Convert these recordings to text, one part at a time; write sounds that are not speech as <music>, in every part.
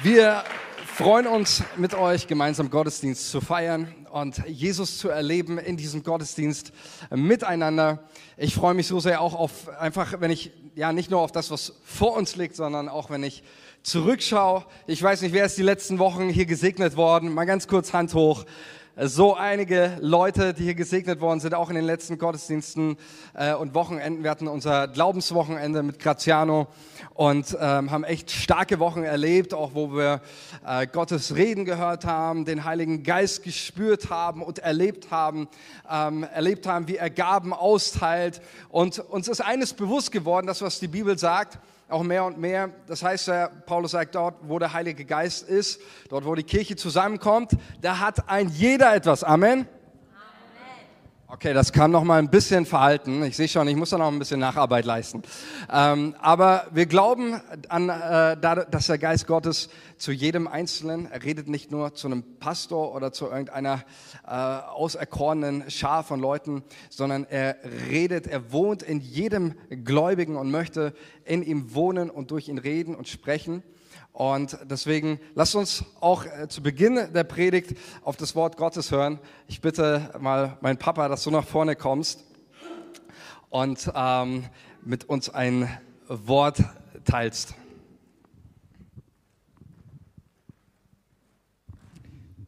Wir freuen uns mit euch gemeinsam Gottesdienst zu feiern und Jesus zu erleben in diesem Gottesdienst miteinander. Ich freue mich so sehr auch auf einfach, wenn ich ja nicht nur auf das, was vor uns liegt, sondern auch wenn ich zurückschaue. Ich weiß nicht, wer ist die letzten Wochen hier gesegnet worden? Mal ganz kurz Hand hoch so einige Leute, die hier gesegnet worden sind, auch in den letzten Gottesdiensten äh, und Wochenenden. Wir hatten unser Glaubenswochenende mit Graziano und ähm, haben echt starke Wochen erlebt, auch wo wir äh, Gottes Reden gehört haben, den Heiligen Geist gespürt haben und erlebt haben, ähm, erlebt haben, wie er Gaben austeilt. Und uns ist eines bewusst geworden, das was die Bibel sagt, auch mehr und mehr. Das heißt, ja, Paulus sagt, dort, wo der Heilige Geist ist, dort, wo die Kirche zusammenkommt, da hat ein jeder etwas. Amen. Okay, das kann noch mal ein bisschen verhalten. Ich sehe schon, ich muss da noch ein bisschen Nacharbeit leisten. Ähm, aber wir glauben an, äh, dass der Geist Gottes zu jedem Einzelnen, er redet nicht nur zu einem Pastor oder zu irgendeiner äh, auserkorenen Schar von Leuten, sondern er redet, er wohnt in jedem Gläubigen und möchte in ihm wohnen und durch ihn reden und sprechen. Und deswegen lasst uns auch äh, zu Beginn der Predigt auf das Wort Gottes hören. Ich bitte mal meinen Papa, dass du nach vorne kommst und ähm, mit uns ein Wort teilst.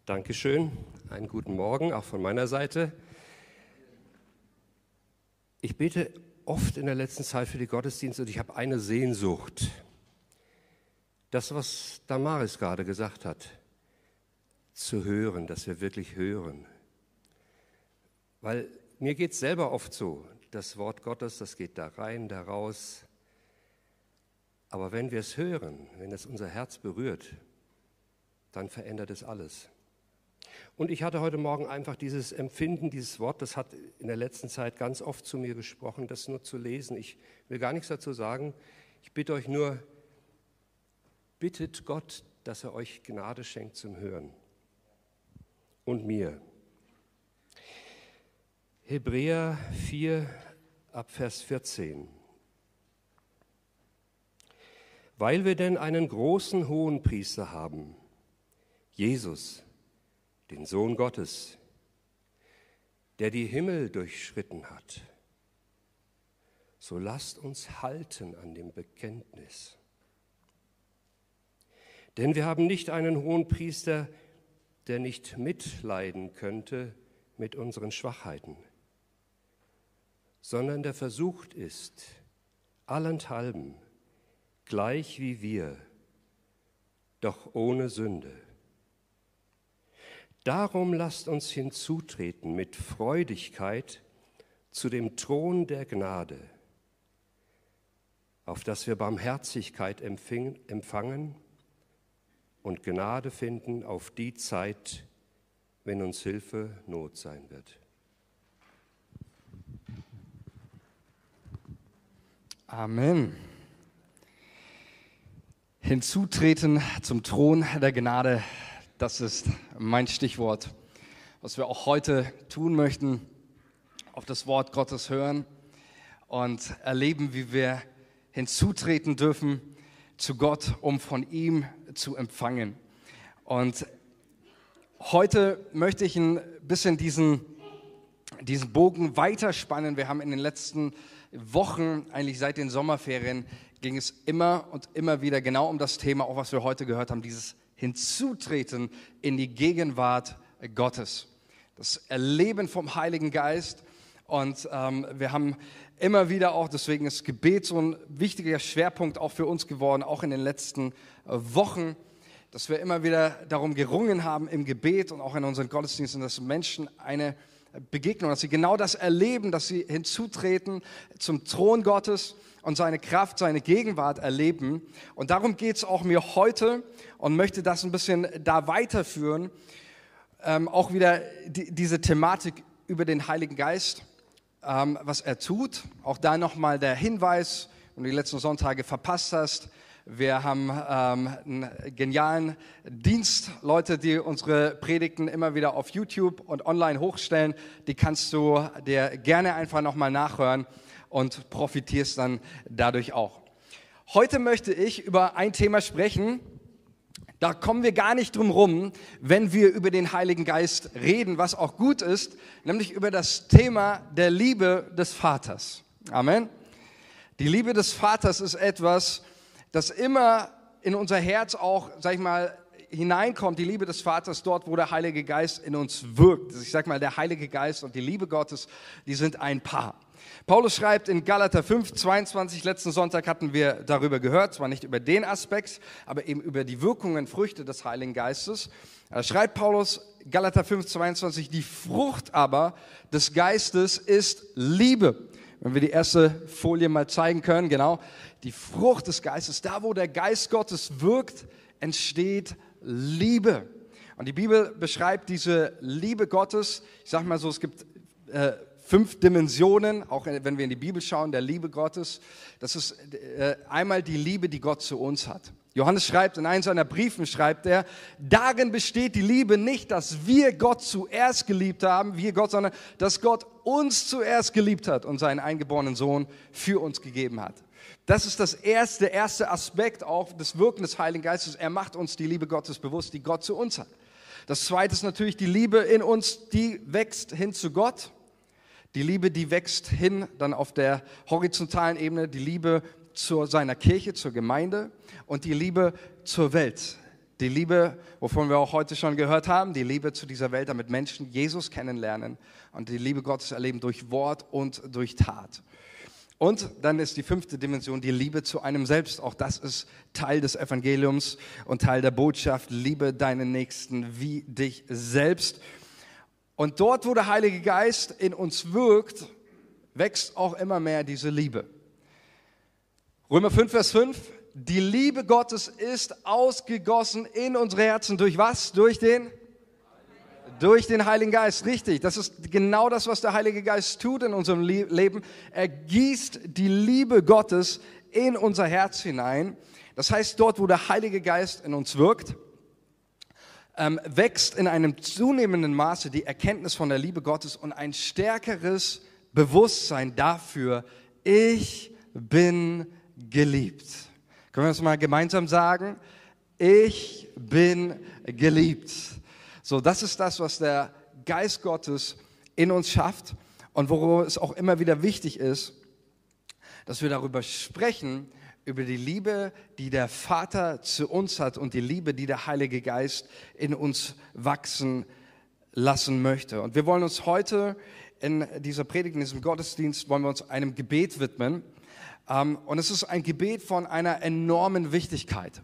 Dankeschön. Einen guten Morgen auch von meiner Seite. Ich bete oft in der letzten Zeit für die Gottesdienste und ich habe eine Sehnsucht das, was Damaris gerade gesagt hat, zu hören, dass wir wirklich hören. Weil mir geht es selber oft so, das Wort Gottes, das geht da rein, da raus. Aber wenn wir es hören, wenn es unser Herz berührt, dann verändert es alles. Und ich hatte heute Morgen einfach dieses Empfinden, dieses Wort, das hat in der letzten Zeit ganz oft zu mir gesprochen, das nur zu lesen. Ich will gar nichts dazu sagen. Ich bitte euch nur, bittet Gott, dass er euch Gnade schenkt zum Hören. Und mir. Hebräer 4 ab Vers 14. Weil wir denn einen großen hohen Priester haben, Jesus, den Sohn Gottes, der die Himmel durchschritten hat, so lasst uns halten an dem Bekenntnis. Denn wir haben nicht einen hohen Priester, der nicht mitleiden könnte mit unseren Schwachheiten, sondern der versucht ist, allenthalben, gleich wie wir, doch ohne Sünde. Darum lasst uns hinzutreten mit Freudigkeit zu dem Thron der Gnade, auf dass wir Barmherzigkeit empfangen und Gnade finden auf die Zeit, wenn uns Hilfe Not sein wird. Amen. Hinzutreten zum Thron der Gnade, das ist mein Stichwort, was wir auch heute tun möchten, auf das Wort Gottes hören und erleben, wie wir hinzutreten dürfen zu Gott, um von ihm zu empfangen. Und heute möchte ich ein bisschen diesen, diesen Bogen weiterspannen. Wir haben in den letzten Wochen, eigentlich seit den Sommerferien, ging es immer und immer wieder genau um das Thema, auch was wir heute gehört haben, dieses Hinzutreten in die Gegenwart Gottes. Das Erleben vom Heiligen Geist. Und ähm, wir haben immer wieder auch, deswegen ist Gebet so ein wichtiger Schwerpunkt auch für uns geworden, auch in den letzten äh, Wochen, dass wir immer wieder darum gerungen haben im Gebet und auch in unseren Gottesdiensten, dass Menschen eine Begegnung, dass sie genau das erleben, dass sie hinzutreten zum Thron Gottes und seine Kraft, seine Gegenwart erleben. Und darum geht es auch mir heute und möchte das ein bisschen da weiterführen. Ähm, auch wieder die, diese Thematik über den Heiligen Geist ähm, was er tut. Auch da nochmal der Hinweis, wenn du die letzten Sonntage verpasst hast. Wir haben ähm, einen genialen Dienst, Leute, die unsere Predigten immer wieder auf YouTube und online hochstellen. Die kannst du dir gerne einfach nochmal nachhören und profitierst dann dadurch auch. Heute möchte ich über ein Thema sprechen, Da kommen wir gar nicht drum rum, wenn wir über den Heiligen Geist reden, was auch gut ist, nämlich über das Thema der Liebe des Vaters. Amen. Die Liebe des Vaters ist etwas, das immer in unser Herz auch, sag ich mal, hineinkommt, die Liebe des Vaters dort, wo der Heilige Geist in uns wirkt. Ich sag mal, der Heilige Geist und die Liebe Gottes, die sind ein Paar. Paulus schreibt in Galater 5, 22, letzten Sonntag hatten wir darüber gehört, zwar nicht über den Aspekt, aber eben über die Wirkungen, Früchte des Heiligen Geistes. Da schreibt Paulus, Galater 5, 22, die Frucht aber des Geistes ist Liebe. Wenn wir die erste Folie mal zeigen können, genau, die Frucht des Geistes, da wo der Geist Gottes wirkt, entsteht Liebe. Und die Bibel beschreibt diese Liebe Gottes, ich sage mal so, es gibt äh, fünf Dimensionen, auch wenn wir in die Bibel schauen, der Liebe Gottes. Das ist äh, einmal die Liebe, die Gott zu uns hat. Johannes schreibt, in einem seiner Briefen schreibt er, darin besteht die Liebe nicht, dass wir Gott zuerst geliebt haben, wir Gott, sondern dass Gott uns zuerst geliebt hat und seinen eingeborenen Sohn für uns gegeben hat. Das ist das erste, erste Aspekt auch des Wirken des Heiligen Geistes. Er macht uns die Liebe Gottes bewusst, die Gott zu uns hat. Das zweite ist natürlich die Liebe in uns, die wächst hin zu Gott. Die Liebe, die wächst hin dann auf der horizontalen Ebene, die Liebe zu seiner Kirche, zur Gemeinde und die Liebe zur Welt. Die Liebe, wovon wir auch heute schon gehört haben, die Liebe zu dieser Welt, damit Menschen Jesus kennenlernen und die Liebe Gottes erleben durch Wort und durch Tat. Und dann ist die fünfte Dimension die Liebe zu einem selbst. Auch das ist Teil des Evangeliums und Teil der Botschaft. Liebe deinen Nächsten wie dich selbst. Und dort, wo der Heilige Geist in uns wirkt, wächst auch immer mehr diese Liebe. Römer 5, Vers 5. Die Liebe Gottes ist ausgegossen in unsere Herzen. Durch was? Durch den durch den Heiligen Geist, richtig. Das ist genau das, was der Heilige Geist tut in unserem Leben. Er gießt die Liebe Gottes in unser Herz hinein. Das heißt, dort, wo der Heilige Geist in uns wirkt, ähm, wächst in einem zunehmenden Maße die Erkenntnis von der Liebe Gottes und ein stärkeres Bewusstsein dafür, ich bin geliebt. Können wir das mal gemeinsam sagen? Ich bin geliebt. So, das ist das, was der Geist Gottes in uns schafft und worum es auch immer wieder wichtig ist, dass wir darüber sprechen, über die Liebe, die der Vater zu uns hat und die Liebe, die der Heilige Geist in uns wachsen lassen möchte. Und wir wollen uns heute in dieser Predigt, in diesem Gottesdienst, wollen wir uns einem Gebet widmen. Ähm, und es ist ein Gebet von einer enormen Wichtigkeit.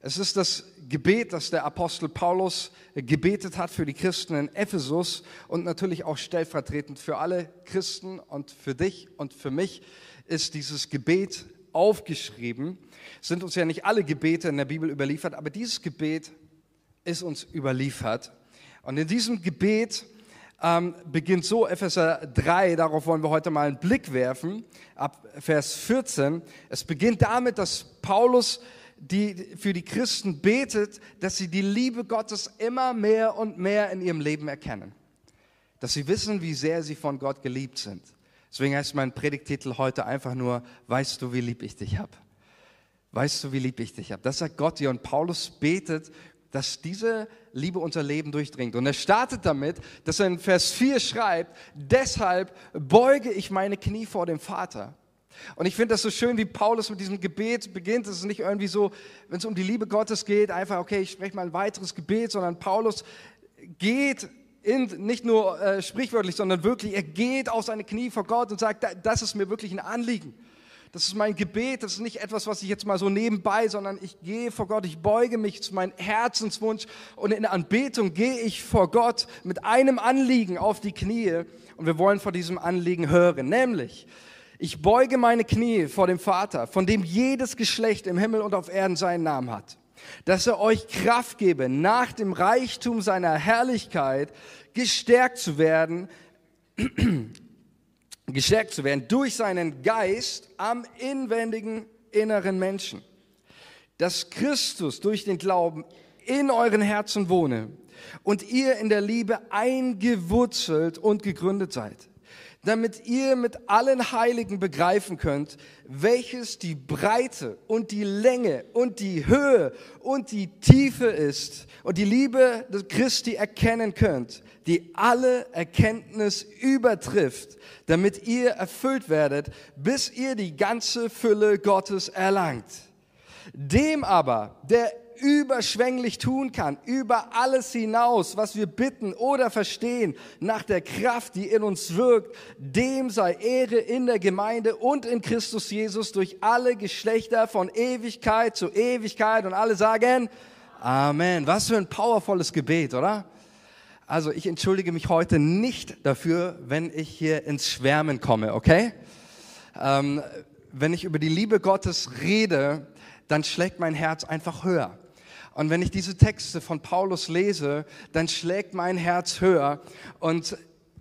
Es ist das Gebet, das der Apostel Paulus gebetet hat für die Christen in Ephesus und natürlich auch stellvertretend für alle Christen und für dich und für mich ist dieses Gebet aufgeschrieben. Es sind uns ja nicht alle Gebete in der Bibel überliefert, aber dieses Gebet ist uns überliefert. Und in diesem Gebet ähm, beginnt so Epheser 3, darauf wollen wir heute mal einen Blick werfen, ab Vers 14. Es beginnt damit, dass Paulus die für die Christen betet, dass sie die Liebe Gottes immer mehr und mehr in ihrem Leben erkennen. Dass sie wissen, wie sehr sie von Gott geliebt sind. Deswegen heißt mein Predigtitel heute einfach nur, weißt du, wie lieb ich dich habe? Weißt du, wie lieb ich dich habe? Das sagt Gott hier und Paulus betet, dass diese Liebe unser Leben durchdringt. Und er startet damit, dass er in Vers 4 schreibt, deshalb beuge ich meine Knie vor dem Vater und ich finde das so schön, wie Paulus mit diesem Gebet beginnt. Es ist nicht irgendwie so, wenn es um die Liebe Gottes geht, einfach, okay, ich spreche mal ein weiteres Gebet, sondern Paulus geht in, nicht nur äh, sprichwörtlich, sondern wirklich, er geht auf seine Knie vor Gott und sagt, das ist mir wirklich ein Anliegen. Das ist mein Gebet, das ist nicht etwas, was ich jetzt mal so nebenbei, sondern ich gehe vor Gott, ich beuge mich zu meinem Herzenswunsch und in Anbetung gehe ich vor Gott mit einem Anliegen auf die Knie und wir wollen vor diesem Anliegen hören, nämlich, ich beuge meine Knie vor dem Vater, von dem jedes Geschlecht im Himmel und auf Erden seinen Namen hat, dass er euch Kraft gebe, nach dem Reichtum seiner Herrlichkeit gestärkt zu werden, <clears throat> gestärkt zu werden durch seinen Geist am inwendigen inneren Menschen. Dass Christus durch den Glauben in euren Herzen wohne und ihr in der Liebe eingewurzelt und gegründet seid damit ihr mit allen Heiligen begreifen könnt, welches die Breite und die Länge und die Höhe und die Tiefe ist und die Liebe des Christi erkennen könnt, die alle Erkenntnis übertrifft, damit ihr erfüllt werdet, bis ihr die ganze Fülle Gottes erlangt. Dem aber, der überschwänglich tun kann, über alles hinaus, was wir bitten oder verstehen, nach der Kraft, die in uns wirkt, dem sei Ehre in der Gemeinde und in Christus Jesus durch alle Geschlechter von Ewigkeit zu Ewigkeit und alle sagen Amen. Was für ein powervolles Gebet, oder? Also ich entschuldige mich heute nicht dafür, wenn ich hier ins Schwärmen komme, okay? Ähm, wenn ich über die Liebe Gottes rede, dann schlägt mein Herz einfach höher. Und wenn ich diese Texte von Paulus lese, dann schlägt mein Herz höher. Und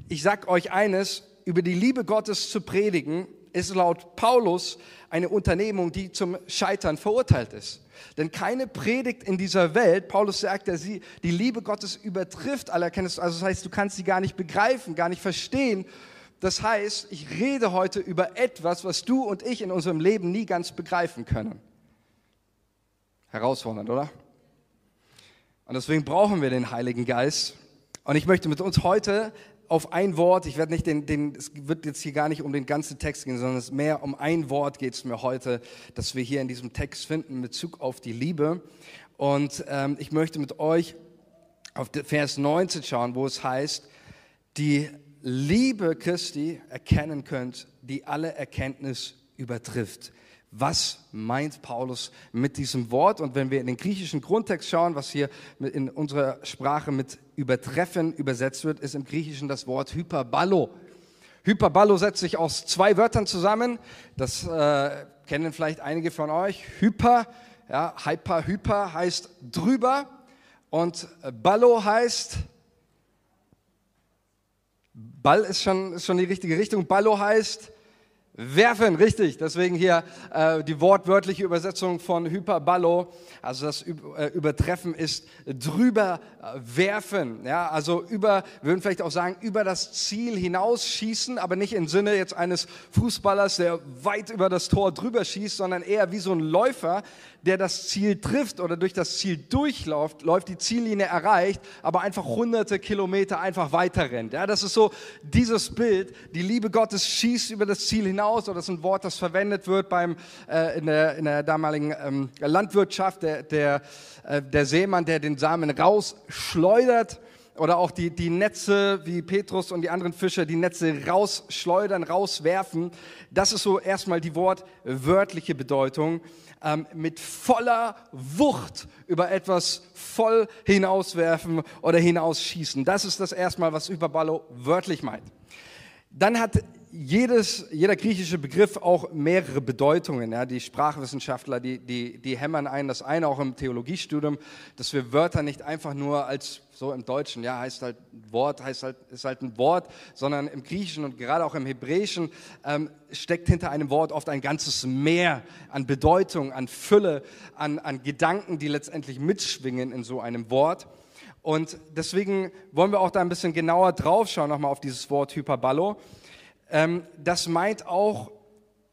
ich sag euch eines, über die Liebe Gottes zu predigen, ist laut Paulus eine Unternehmung, die zum Scheitern verurteilt ist. Denn keine Predigt in dieser Welt, Paulus sagt, dass sie, die Liebe Gottes übertrifft alle Erkenntnis. Also das heißt, du kannst sie gar nicht begreifen, gar nicht verstehen. Das heißt, ich rede heute über etwas, was du und ich in unserem Leben nie ganz begreifen können. Herausfordernd, oder? Und deswegen brauchen wir den Heiligen Geist. Und ich möchte mit uns heute auf ein Wort, ich werde nicht den, den, es wird jetzt hier gar nicht um den ganzen Text gehen, sondern es mehr um ein Wort geht es mir heute, das wir hier in diesem Text finden, in Bezug auf die Liebe. Und ähm, ich möchte mit euch auf Vers 19 schauen, wo es heißt, die Liebe Christi erkennen könnt, die alle Erkenntnis übertrifft was meint Paulus mit diesem Wort? Und wenn wir in den griechischen Grundtext schauen, was hier in unserer Sprache mit übertreffen übersetzt wird, ist im Griechischen das Wort Hyperballo. Hyperballo setzt sich aus zwei Wörtern zusammen. Das äh, kennen vielleicht einige von euch. Hyper, ja, hyper, hyper heißt drüber und Ballo heißt Ball ist schon, ist schon die richtige Richtung. Ballo heißt Werfen, richtig. Deswegen hier äh, die wortwörtliche Übersetzung von Hyperballo. Also das äh, Übertreffen ist drüber äh, werfen. Ja, also über, würden vielleicht auch sagen, über das Ziel hinausschießen, aber nicht im Sinne jetzt eines Fußballers, der weit über das Tor drüber schießt, sondern eher wie so ein Läufer, der das Ziel trifft oder durch das Ziel durchläuft, läuft, die Ziellinie erreicht, aber einfach hunderte Kilometer einfach weiter rennt. Ja, das ist so dieses Bild. Die Liebe Gottes schießt über das Ziel hinaus, oder das ist ein Wort, das verwendet wird beim, äh, in, der, in der damaligen ähm, Landwirtschaft, der, der, äh, der Seemann, der den Samen rausschleudert oder auch die, die Netze, wie Petrus und die anderen Fischer, die Netze rausschleudern, rauswerfen. Das ist so erstmal die wortwörtliche Bedeutung ähm, mit voller Wucht über etwas voll hinauswerfen oder hinausschießen. Das ist das erstmal, was Überballo wörtlich meint. Dann hat jedes, jeder griechische Begriff auch mehrere Bedeutungen. Ja. Die Sprachwissenschaftler, die, die, die hämmern ein, das eine auch im Theologiestudium, dass wir Wörter nicht einfach nur als so im Deutschen, ja, heißt halt Wort, heißt halt, ist halt ein Wort, sondern im Griechischen und gerade auch im Hebräischen ähm, steckt hinter einem Wort oft ein ganzes Meer an Bedeutung, an Fülle, an, an Gedanken, die letztendlich mitschwingen in so einem Wort. Und deswegen wollen wir auch da ein bisschen genauer draufschauen, nochmal auf dieses Wort Hyperballo. Ähm, das meint auch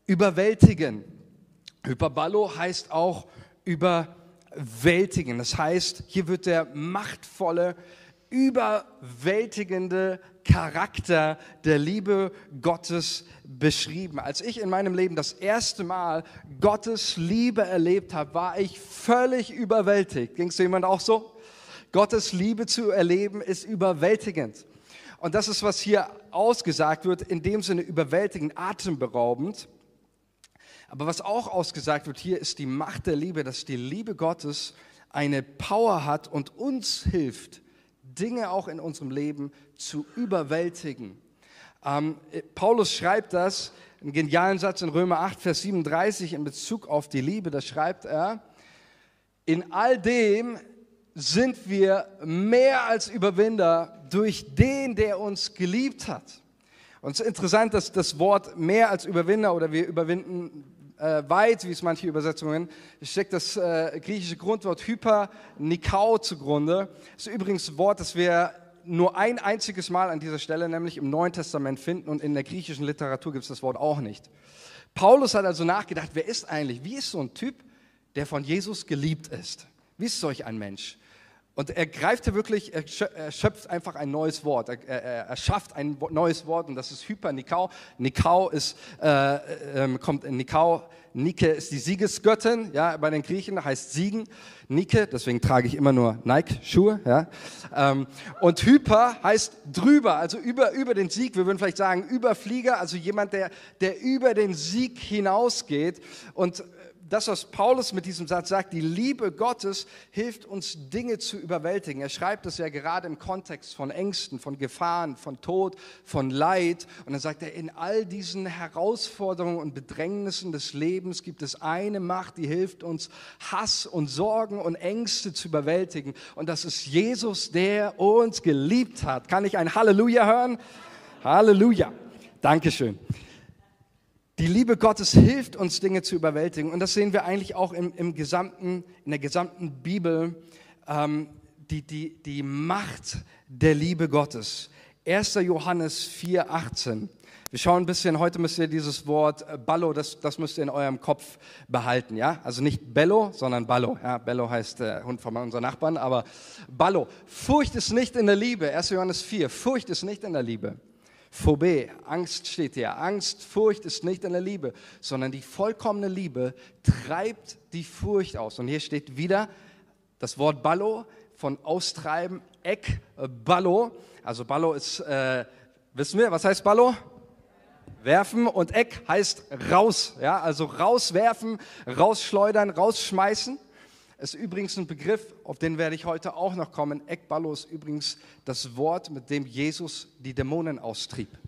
überwältigen. Hyperballo heißt auch überwältigen. Das heißt, hier wird der machtvolle, überwältigende Charakter der Liebe Gottes beschrieben. Als ich in meinem Leben das erste Mal Gottes Liebe erlebt habe, war ich völlig überwältigt. Ging es jemand auch so? Gottes Liebe zu erleben ist überwältigend. Und das ist, was hier ausgesagt wird, in dem Sinne überwältigend, atemberaubend. Aber was auch ausgesagt wird hier, ist die Macht der Liebe, dass die Liebe Gottes eine Power hat und uns hilft, Dinge auch in unserem Leben zu überwältigen. Ähm, Paulus schreibt das, einen genialen Satz in Römer 8, Vers 37 in Bezug auf die Liebe, da schreibt er, in all dem sind wir mehr als Überwinder durch den, der uns geliebt hat. Und es ist interessant, dass das Wort mehr als Überwinder oder wir überwinden äh, weit, wie es manche Übersetzungen, steckt das äh, griechische Grundwort hyper nikao zugrunde. Das ist übrigens ein Wort, das wir nur ein einziges Mal an dieser Stelle, nämlich im Neuen Testament finden und in der griechischen Literatur gibt es das Wort auch nicht. Paulus hat also nachgedacht, wer ist eigentlich, wie ist so ein Typ, der von Jesus geliebt ist? Wie ist solch ein Mensch? Und er greift hier wirklich, er schöpft einfach ein neues Wort. Er, er, er schafft ein neues Wort und das ist Hypernikau. Nikau ist, äh, äh, kommt in Nikau. Nike ist die Siegesgöttin, ja, bei den Griechen heißt Siegen. Nike, deswegen trage ich immer nur Nike-Schuhe, ja. Ähm, und Hyper heißt drüber, also über, über den Sieg. Wir würden vielleicht sagen Überflieger, also jemand, der, der über den Sieg hinausgeht. Und das, was Paulus mit diesem Satz sagt, die Liebe Gottes hilft uns Dinge zu überwältigen. Er schreibt es ja gerade im Kontext von Ängsten, von Gefahren, von Tod, von Leid. Und dann sagt er, in all diesen Herausforderungen und Bedrängnissen des Lebens gibt es eine Macht, die hilft uns, Hass und Sorgen und Ängste zu überwältigen. Und das ist Jesus, der uns geliebt hat. Kann ich ein Halleluja hören? Halleluja. Dankeschön. Die Liebe Gottes hilft uns, Dinge zu überwältigen. Und das sehen wir eigentlich auch im, im gesamten, in der gesamten Bibel, ähm, die, die, die Macht der Liebe Gottes. 1. Johannes 4, 18. Wir schauen ein bisschen, heute müsst ihr dieses Wort äh, Ballo, das, das müsst ihr in eurem Kopf behalten, ja? Also nicht Bello, sondern Ballo. Ja, Bello heißt der Hund von unserem Nachbarn, aber Ballo. Furcht ist nicht in der Liebe. 1. Johannes 4. Furcht ist nicht in der Liebe. Phobie, Angst steht hier. Angst, Furcht ist nicht in der Liebe, sondern die vollkommene Liebe treibt die Furcht aus. Und hier steht wieder das Wort Ballo von austreiben, Eck, äh, Ballo. Also Ballo ist, äh, wissen wir, was heißt Ballo? Werfen und Eck heißt raus, ja, also rauswerfen, rausschleudern, rausschmeißen ist übrigens ein Begriff, auf den werde ich heute auch noch kommen. Ekballo ist übrigens das Wort, mit dem Jesus die Dämonen austrieb.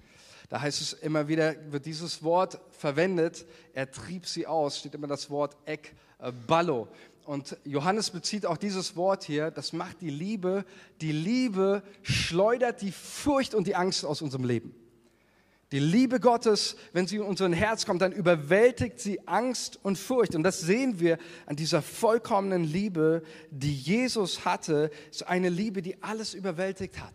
Da heißt es immer wieder, wird dieses Wort verwendet, er trieb sie aus, steht immer das Wort Ekballo. Und Johannes bezieht auch dieses Wort hier, das macht die Liebe. Die Liebe schleudert die Furcht und die Angst aus unserem Leben. Die Liebe Gottes, wenn sie in unser Herz kommt, dann überwältigt sie Angst und Furcht. Und das sehen wir an dieser vollkommenen Liebe, die Jesus hatte. ist eine Liebe, die alles überwältigt hat.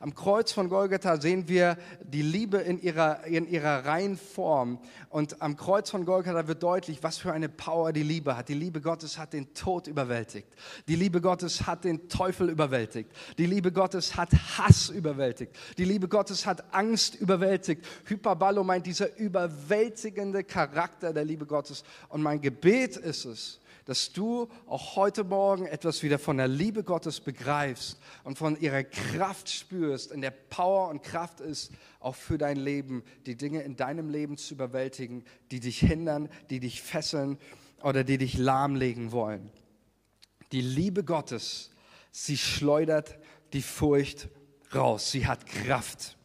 Am Kreuz von Golgatha sehen wir die Liebe in ihrer, in ihrer reinen Form. Und am Kreuz von Golgatha wird deutlich, was für eine Power die Liebe hat. Die Liebe Gottes hat den Tod überwältigt. Die Liebe Gottes hat den Teufel überwältigt. Die Liebe Gottes hat Hass überwältigt. Die Liebe Gottes hat Angst überwältigt. Hyperballo meint dieser überwältigende Charakter der Liebe Gottes. Und mein Gebet ist es, dass du auch heute Morgen etwas wieder von der Liebe Gottes begreifst und von ihrer Kraft spürst, in der Power und Kraft ist, auch für dein Leben, die Dinge in deinem Leben zu überwältigen, die dich hindern, die dich fesseln oder die dich lahmlegen wollen. Die Liebe Gottes, sie schleudert die Furcht raus. Sie hat Kraft.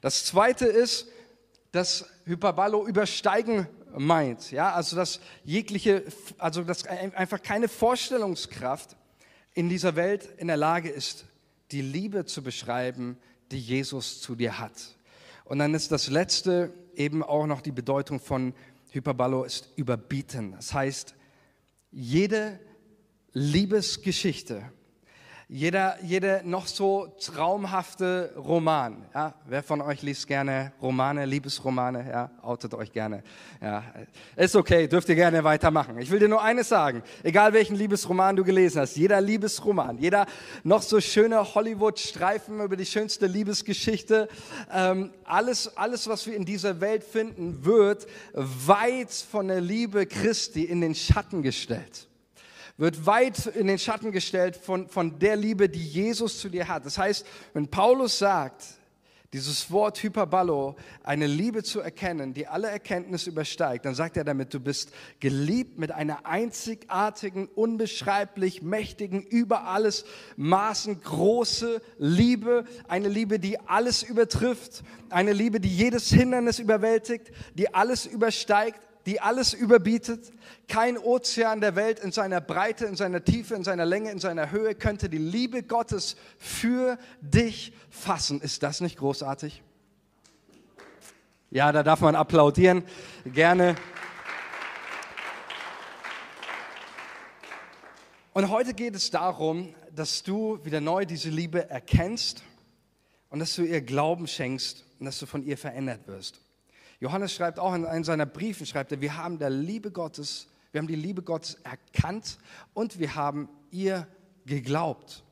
Das zweite ist, dass Hyperballo übersteigen meint. Ja, also dass jegliche, also dass einfach keine Vorstellungskraft in dieser Welt in der Lage ist, die Liebe zu beschreiben, die Jesus zu dir hat. Und dann ist das letzte eben auch noch die Bedeutung von Hyperballo ist überbieten. Das heißt, jede Liebesgeschichte, jeder, jeder noch so traumhafte Roman. Ja? Wer von euch liest gerne Romane, Liebesromane? Ja, outet euch gerne. Ja, ist okay, dürft ihr gerne weitermachen. Ich will dir nur eines sagen. Egal welchen Liebesroman du gelesen hast, jeder Liebesroman, jeder noch so schöne Hollywood-Streifen über die schönste Liebesgeschichte, ähm, alles, alles, was wir in dieser Welt finden, wird weit von der Liebe Christi in den Schatten gestellt wird weit in den Schatten gestellt von, von der Liebe, die Jesus zu dir hat. Das heißt, wenn Paulus sagt, dieses Wort Hyperballo, eine Liebe zu erkennen, die alle Erkenntnis übersteigt, dann sagt er damit, du bist geliebt mit einer einzigartigen, unbeschreiblich mächtigen, über alles Maßen große Liebe, eine Liebe, die alles übertrifft, eine Liebe, die jedes Hindernis überwältigt, die alles übersteigt, die alles überbietet. Kein Ozean der Welt in seiner Breite, in seiner Tiefe, in seiner Länge, in seiner Höhe könnte die Liebe Gottes für dich fassen. Ist das nicht großartig? Ja, da darf man applaudieren. Gerne. Und heute geht es darum, dass du wieder neu diese Liebe erkennst und dass du ihr Glauben schenkst und dass du von ihr verändert wirst. Johannes schreibt auch in einem seiner Briefen, schreibt er, wir haben der Liebe Gottes, wir haben die Liebe Gottes erkannt und wir haben ihr geglaubt.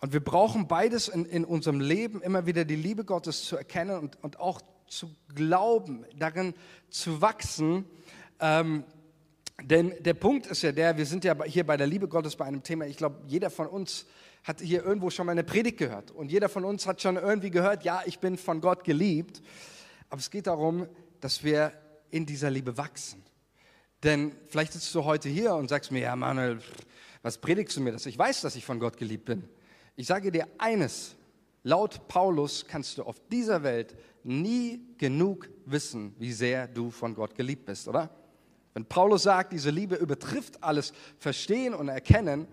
Und wir brauchen beides in, in unserem Leben, immer wieder die Liebe Gottes zu erkennen und, und auch zu glauben, darin zu wachsen. Ähm, denn der Punkt ist ja der, wir sind ja hier bei der Liebe Gottes bei einem Thema, ich glaube, jeder von uns hat hier irgendwo schon mal eine Predigt gehört. Und jeder von uns hat schon irgendwie gehört, ja, ich bin von Gott geliebt. Aber es geht darum, dass wir in dieser Liebe wachsen. Denn vielleicht sitzt du heute hier und sagst mir, ja, Manuel, was predigst du mir das? Ich weiß, dass ich von Gott geliebt bin. Ich sage dir eines, laut Paulus kannst du auf dieser Welt nie genug wissen, wie sehr du von Gott geliebt bist, oder? Wenn Paulus sagt, diese Liebe übertrifft alles Verstehen und Erkennen,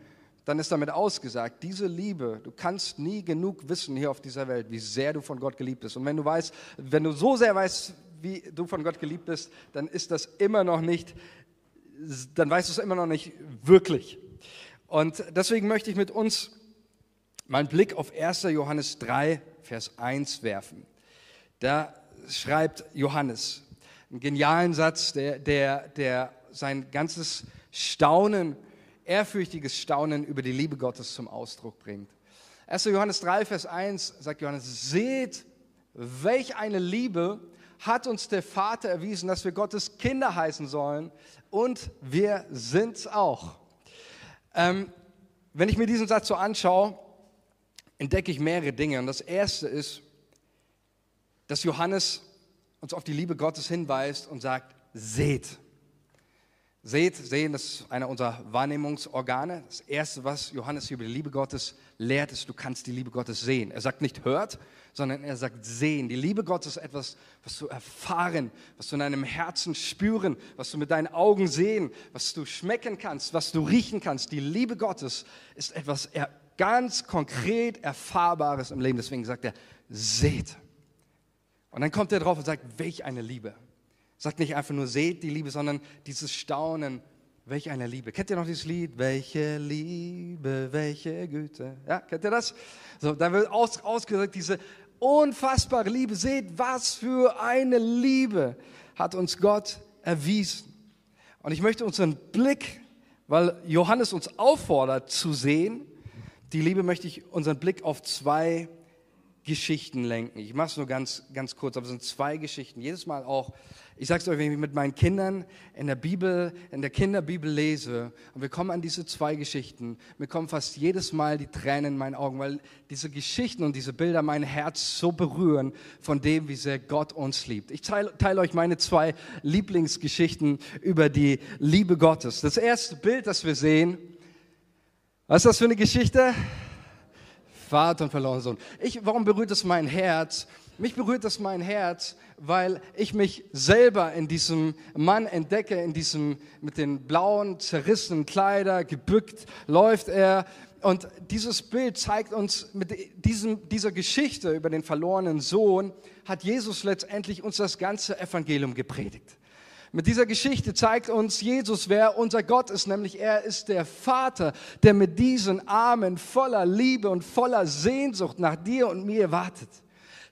dann ist damit ausgesagt, diese Liebe, du kannst nie genug wissen hier auf dieser Welt, wie sehr du von Gott geliebt bist. Und wenn du weißt, wenn du so sehr weißt, wie du von Gott geliebt bist, dann ist das immer noch nicht, dann weißt du es immer noch nicht wirklich. Und deswegen möchte ich mit uns meinen Blick auf 1. Johannes 3, Vers 1 werfen. Da schreibt Johannes, einen genialen Satz, der, der, der sein ganzes Staunen, ehrfürchtiges Staunen über die Liebe Gottes zum Ausdruck bringt. 1. Johannes 3, Vers 1 sagt Johannes, seht, welch eine Liebe hat uns der Vater erwiesen, dass wir Gottes Kinder heißen sollen und wir sind's auch. Ähm, wenn ich mir diesen Satz so anschaue, entdecke ich mehrere Dinge. Und das erste ist, dass Johannes uns auf die Liebe Gottes hinweist und sagt, seht. Seht, sehen, das ist einer unserer Wahrnehmungsorgane. Das Erste, was Johannes über die Liebe Gottes lehrt, ist, du kannst die Liebe Gottes sehen. Er sagt nicht hört, sondern er sagt sehen. Die Liebe Gottes ist etwas, was du erfahren, was du in deinem Herzen spüren, was du mit deinen Augen sehen, was du schmecken kannst, was du riechen kannst. Die Liebe Gottes ist etwas ganz konkret Erfahrbares im Leben. Deswegen sagt er, seht. Und dann kommt er drauf und sagt, welch eine Liebe. Sagt nicht einfach nur seht die Liebe, sondern dieses Staunen, welch eine Liebe. Kennt ihr noch dieses Lied? Welche Liebe, welche Güte. Ja, kennt ihr das? So, da wird aus, ausgedrückt diese unfassbare Liebe. Seht, was für eine Liebe hat uns Gott erwiesen. Und ich möchte unseren Blick, weil Johannes uns auffordert zu sehen, die Liebe möchte ich unseren Blick auf zwei Geschichten lenken. Ich mache es nur ganz, ganz kurz, aber es sind zwei Geschichten. Jedes Mal auch, ich sage es euch, wenn ich mit meinen Kindern in der Bibel, in der Kinderbibel lese und wir kommen an diese zwei Geschichten, mir kommen fast jedes Mal die Tränen in meinen Augen, weil diese Geschichten und diese Bilder mein Herz so berühren von dem, wie sehr Gott uns liebt. Ich teile, teile euch meine zwei Lieblingsgeschichten über die Liebe Gottes. Das erste Bild, das wir sehen, was ist das für eine Geschichte? Vater und verlorener Sohn. Ich, warum berührt es mein Herz? Mich berührt es mein Herz, weil ich mich selber in diesem Mann entdecke, in diesem mit den blauen, zerrissenen Kleider, gebückt läuft er. Und dieses Bild zeigt uns mit diesem, dieser Geschichte über den verlorenen Sohn, hat Jesus letztendlich uns das ganze Evangelium gepredigt. Mit dieser Geschichte zeigt uns Jesus, wer unser Gott ist, nämlich er ist der Vater, der mit diesen Armen voller Liebe und voller Sehnsucht nach dir und mir wartet.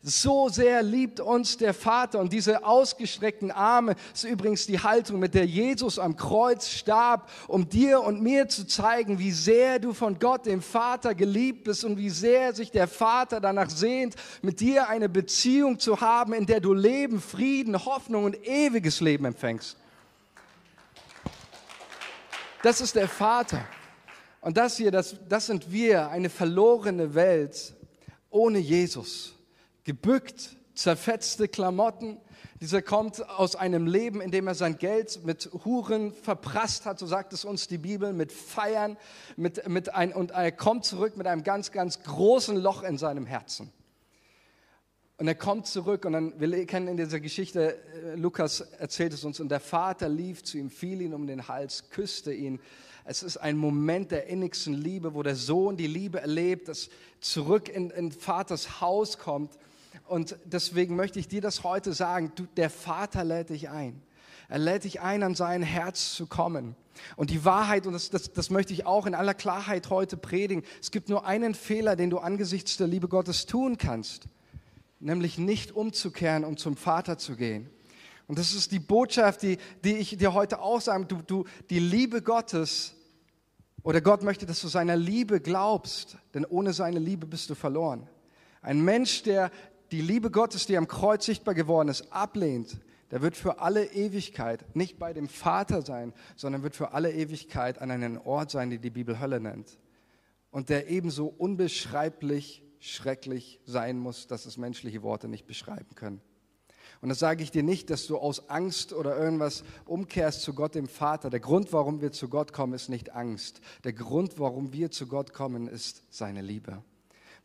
So sehr liebt uns der Vater und diese ausgestreckten Arme ist übrigens die Haltung, mit der Jesus am Kreuz starb, um dir und mir zu zeigen, wie sehr du von Gott, dem Vater, geliebt bist und wie sehr sich der Vater danach sehnt, mit dir eine Beziehung zu haben, in der du Leben, Frieden, Hoffnung und ewiges Leben empfängst. Das ist der Vater. Und das hier, das, das sind wir, eine verlorene Welt ohne Jesus gebückt, zerfetzte Klamotten. Dieser kommt aus einem Leben, in dem er sein Geld mit Huren verprasst hat, so sagt es uns die Bibel, mit Feiern, mit, mit ein, und er kommt zurück mit einem ganz, ganz großen Loch in seinem Herzen. Und er kommt zurück und dann, wir kennen in dieser Geschichte, äh, Lukas erzählt es uns, und der Vater lief zu ihm, fiel ihn um den Hals, küsste ihn. Es ist ein Moment der innigsten Liebe, wo der Sohn die Liebe erlebt, das zurück in, in Vaters Haus kommt und deswegen möchte ich dir das heute sagen. Du, der Vater lädt dich ein. Er lädt dich ein, an sein Herz zu kommen. Und die Wahrheit, und das, das, das möchte ich auch in aller Klarheit heute predigen, es gibt nur einen Fehler, den du angesichts der Liebe Gottes tun kannst. nämlich nicht umzukehren und zum Vater zu gehen. Und das ist die Botschaft, die, die ich dir heute auch sage. Du, du, die Liebe Gottes, oder Gott möchte, dass du seiner Liebe glaubst, denn ohne seine Liebe bist du verloren. Ein Mensch, der die Liebe Gottes, die am Kreuz sichtbar geworden ist, ablehnt, der wird für alle Ewigkeit nicht bei dem Vater sein, sondern wird für alle Ewigkeit an einen Ort sein, den die Bibel Hölle nennt. Und der ebenso unbeschreiblich schrecklich sein muss, dass es menschliche Worte nicht beschreiben können. Und das sage ich dir nicht, dass du aus Angst oder irgendwas umkehrst zu Gott dem Vater. Der Grund, warum wir zu Gott kommen, ist nicht Angst. Der Grund, warum wir zu Gott kommen, ist seine Liebe.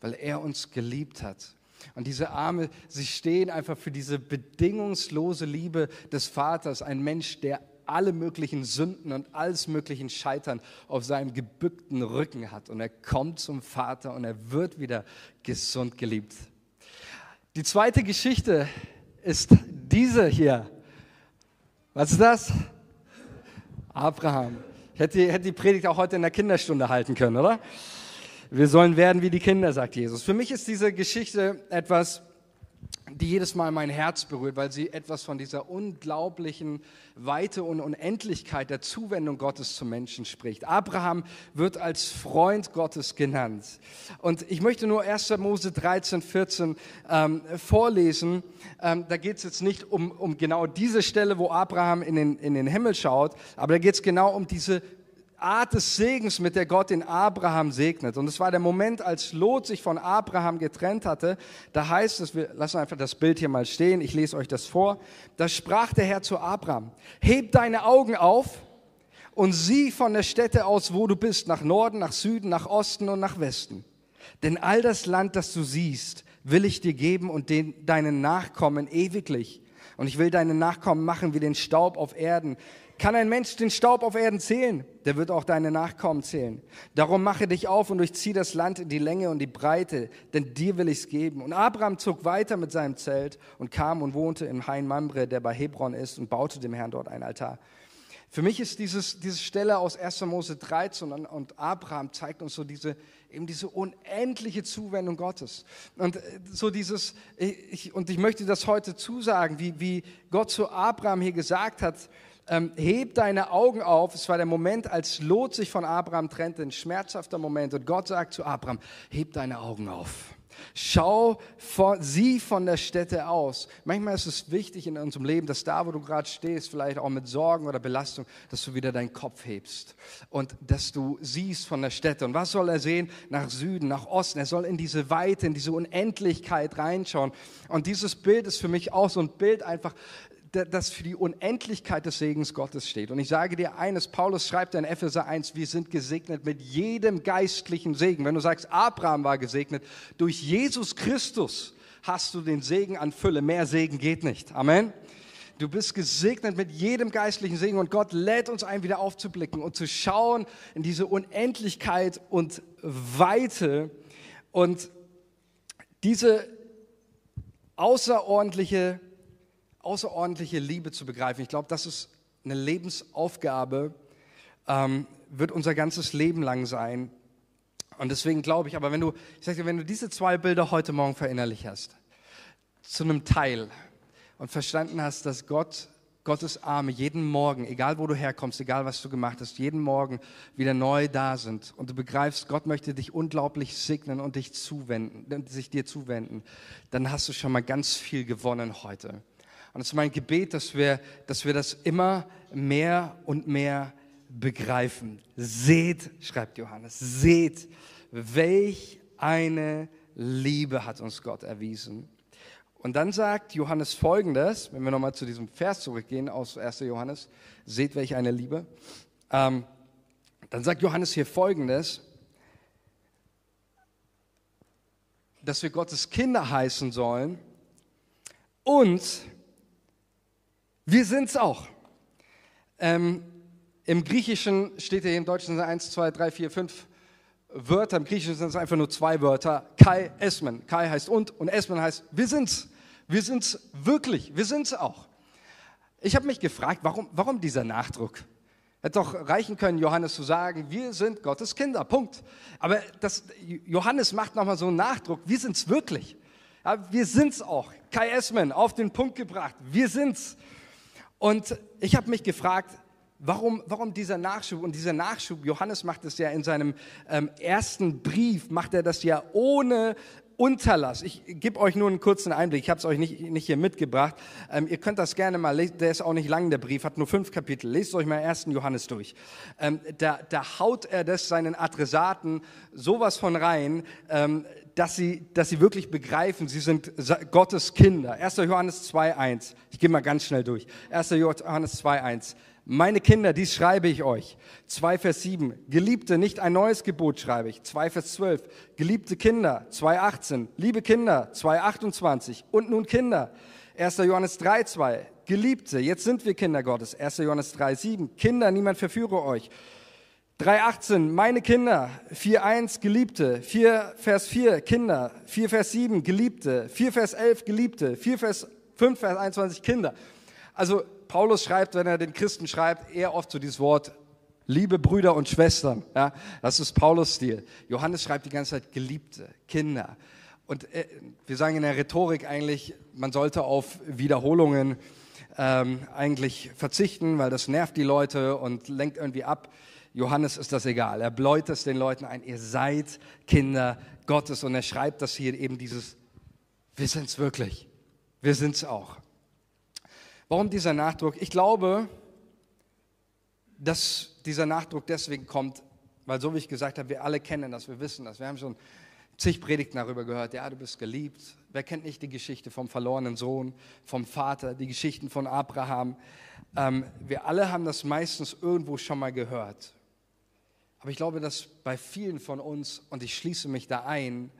Weil er uns geliebt hat und diese Arme, sie stehen einfach für diese bedingungslose Liebe des Vaters. Ein Mensch, der alle möglichen Sünden und alles möglichen Scheitern auf seinem gebückten Rücken hat. Und er kommt zum Vater und er wird wieder gesund geliebt. Die zweite Geschichte ist diese hier. Was ist das? Abraham. Hätte, hätte die Predigt auch heute in der Kinderstunde halten können, oder? Wir sollen werden wie die Kinder, sagt Jesus. Für mich ist diese Geschichte etwas, die jedes Mal mein Herz berührt, weil sie etwas von dieser unglaublichen Weite und Unendlichkeit der Zuwendung Gottes zum Menschen spricht. Abraham wird als Freund Gottes genannt. Und ich möchte nur 1. Mose 13, 14 ähm, vorlesen. Ähm, da geht es jetzt nicht um, um genau diese Stelle, wo Abraham in den, in den Himmel schaut, aber da geht es genau um diese Art des Segens, mit der Gott den Abraham segnet. Und es war der Moment, als Lot sich von Abraham getrennt hatte. Da heißt es, wir lassen einfach das Bild hier mal stehen, ich lese euch das vor. Da sprach der Herr zu Abraham, heb deine Augen auf und sieh von der Stätte aus, wo du bist, nach Norden, nach Süden, nach Osten und nach Westen. Denn all das Land, das du siehst, will ich dir geben und den, deinen Nachkommen ewiglich. Und ich will deine Nachkommen machen wie den Staub auf Erden kann ein Mensch den Staub auf Erden zählen? Der wird auch deine Nachkommen zählen. Darum mache dich auf und durchzieh das Land in die Länge und die Breite, denn dir will ich's geben. Und Abraham zog weiter mit seinem Zelt und kam und wohnte im Hain Mamre, der bei Hebron ist, und baute dem Herrn dort ein Altar. Für mich ist dieses, diese Stelle aus 1. Mose 13 und, und Abraham zeigt uns so diese, eben diese unendliche Zuwendung Gottes. Und äh, so dieses, ich, und ich möchte das heute zusagen, wie, wie Gott zu Abraham hier gesagt hat, ähm, heb deine Augen auf. Es war der Moment, als Lot sich von Abraham trennte, ein schmerzhafter Moment. Und Gott sagt zu Abraham, heb deine Augen auf. Schau von, sie von der Stätte aus. Manchmal ist es wichtig in unserem Leben, dass da, wo du gerade stehst, vielleicht auch mit Sorgen oder Belastung, dass du wieder deinen Kopf hebst und dass du siehst von der Stätte. Und was soll er sehen? Nach Süden, nach Osten. Er soll in diese Weite, in diese Unendlichkeit reinschauen. Und dieses Bild ist für mich auch so ein Bild einfach das für die Unendlichkeit des Segens Gottes steht. Und ich sage dir eines, Paulus schreibt in Epheser 1, wir sind gesegnet mit jedem geistlichen Segen. Wenn du sagst, Abraham war gesegnet, durch Jesus Christus hast du den Segen an Fülle. Mehr Segen geht nicht. Amen. Du bist gesegnet mit jedem geistlichen Segen und Gott lädt uns ein, wieder aufzublicken und zu schauen in diese Unendlichkeit und Weite und diese außerordentliche außerordentliche Liebe zu begreifen. Ich glaube, das ist eine Lebensaufgabe, ähm, wird unser ganzes Leben lang sein. Und deswegen glaube ich, aber wenn du, ich sage dir, wenn du diese zwei Bilder heute Morgen verinnerlicht hast, zu einem Teil und verstanden hast, dass Gott, Gottes Arme jeden Morgen, egal wo du herkommst, egal was du gemacht hast, jeden Morgen wieder neu da sind und du begreifst, Gott möchte dich unglaublich segnen und dich zuwenden, sich dir zuwenden, dann hast du schon mal ganz viel gewonnen heute. Und es ist mein Gebet, dass wir, dass wir das immer mehr und mehr begreifen. Seht, schreibt Johannes, seht, welch eine Liebe hat uns Gott erwiesen. Und dann sagt Johannes folgendes, wenn wir nochmal zu diesem Vers zurückgehen aus 1. Johannes, seht welch eine Liebe. Ähm, dann sagt Johannes hier folgendes, dass wir Gottes Kinder heißen sollen und wir sind's auch. Ähm, Im Griechischen steht hier im Deutschen 1, 2, 3, 4, 5 Wörter. Im Griechischen sind es einfach nur zwei Wörter. Kai, Esmen. Kai heißt und und Esmen heißt wir sind's. Wir sind's wirklich. Wir sind's auch. Ich habe mich gefragt, warum, warum dieser Nachdruck? Hätte doch reichen können, Johannes zu sagen, wir sind Gottes Kinder. Punkt. Aber das, Johannes macht nochmal so einen Nachdruck. Wir sind's wirklich. Ja, wir sind's auch. Kai Esmen auf den Punkt gebracht. Wir sind's. Und ich habe mich gefragt, Warum, warum dieser Nachschub? Und dieser Nachschub, Johannes macht es ja in seinem ähm, ersten Brief, macht er das ja ohne Unterlass. Ich gebe euch nur einen kurzen Einblick, ich habe es euch nicht, nicht hier mitgebracht. Ähm, ihr könnt das gerne mal lesen, der ist auch nicht lang, der Brief, hat nur fünf Kapitel. Lest euch mal ersten Johannes durch. Ähm, da, da haut er das seinen Adressaten sowas von rein, ähm, dass sie, dass sie wirklich begreifen, sie sind Gottes Kinder. 1. Johannes 2.1, ich gehe mal ganz schnell durch. 1. Johannes 2.1, meine Kinder, dies schreibe ich euch. 2 Vers 7. Geliebte, nicht ein neues Gebot schreibe ich. 2 Vers 12. Geliebte Kinder. 2 18. Liebe Kinder. 2 28. Und nun Kinder. 1. Johannes 3 2. Geliebte, jetzt sind wir Kinder Gottes. 1. Johannes 3 7. Kinder, niemand verführe euch. 3,18, meine Kinder, 4,1, Geliebte, 4 Vers 4, Kinder, 4 Vers 7, Geliebte, 4 Vers 11, Geliebte, 4 Vers 5, Vers 21, Kinder. Also Paulus schreibt, wenn er den Christen schreibt, eher oft so dieses Wort liebe Brüder und Schwestern. Ja, das ist Paulus Stil. Johannes schreibt die ganze Zeit Geliebte, Kinder. Und äh, wir sagen in der Rhetorik eigentlich, man sollte auf Wiederholungen ähm, eigentlich verzichten, weil das nervt die Leute und lenkt irgendwie ab. Johannes ist das egal. Er bläut es den Leuten ein, ihr seid Kinder Gottes. Und er schreibt das hier eben dieses, wir sind es wirklich. Wir sind es auch. Warum dieser Nachdruck? Ich glaube, dass dieser Nachdruck deswegen kommt, weil so wie ich gesagt habe, wir alle kennen das, wir wissen das. Wir haben schon zig Predigten darüber gehört. Ja, du bist geliebt. Wer kennt nicht die Geschichte vom verlorenen Sohn, vom Vater, die Geschichten von Abraham? Ähm, wir alle haben das meistens irgendwo schon mal gehört. Aber ich glaube, dass bei vielen von uns, und ich schließe mich da ein,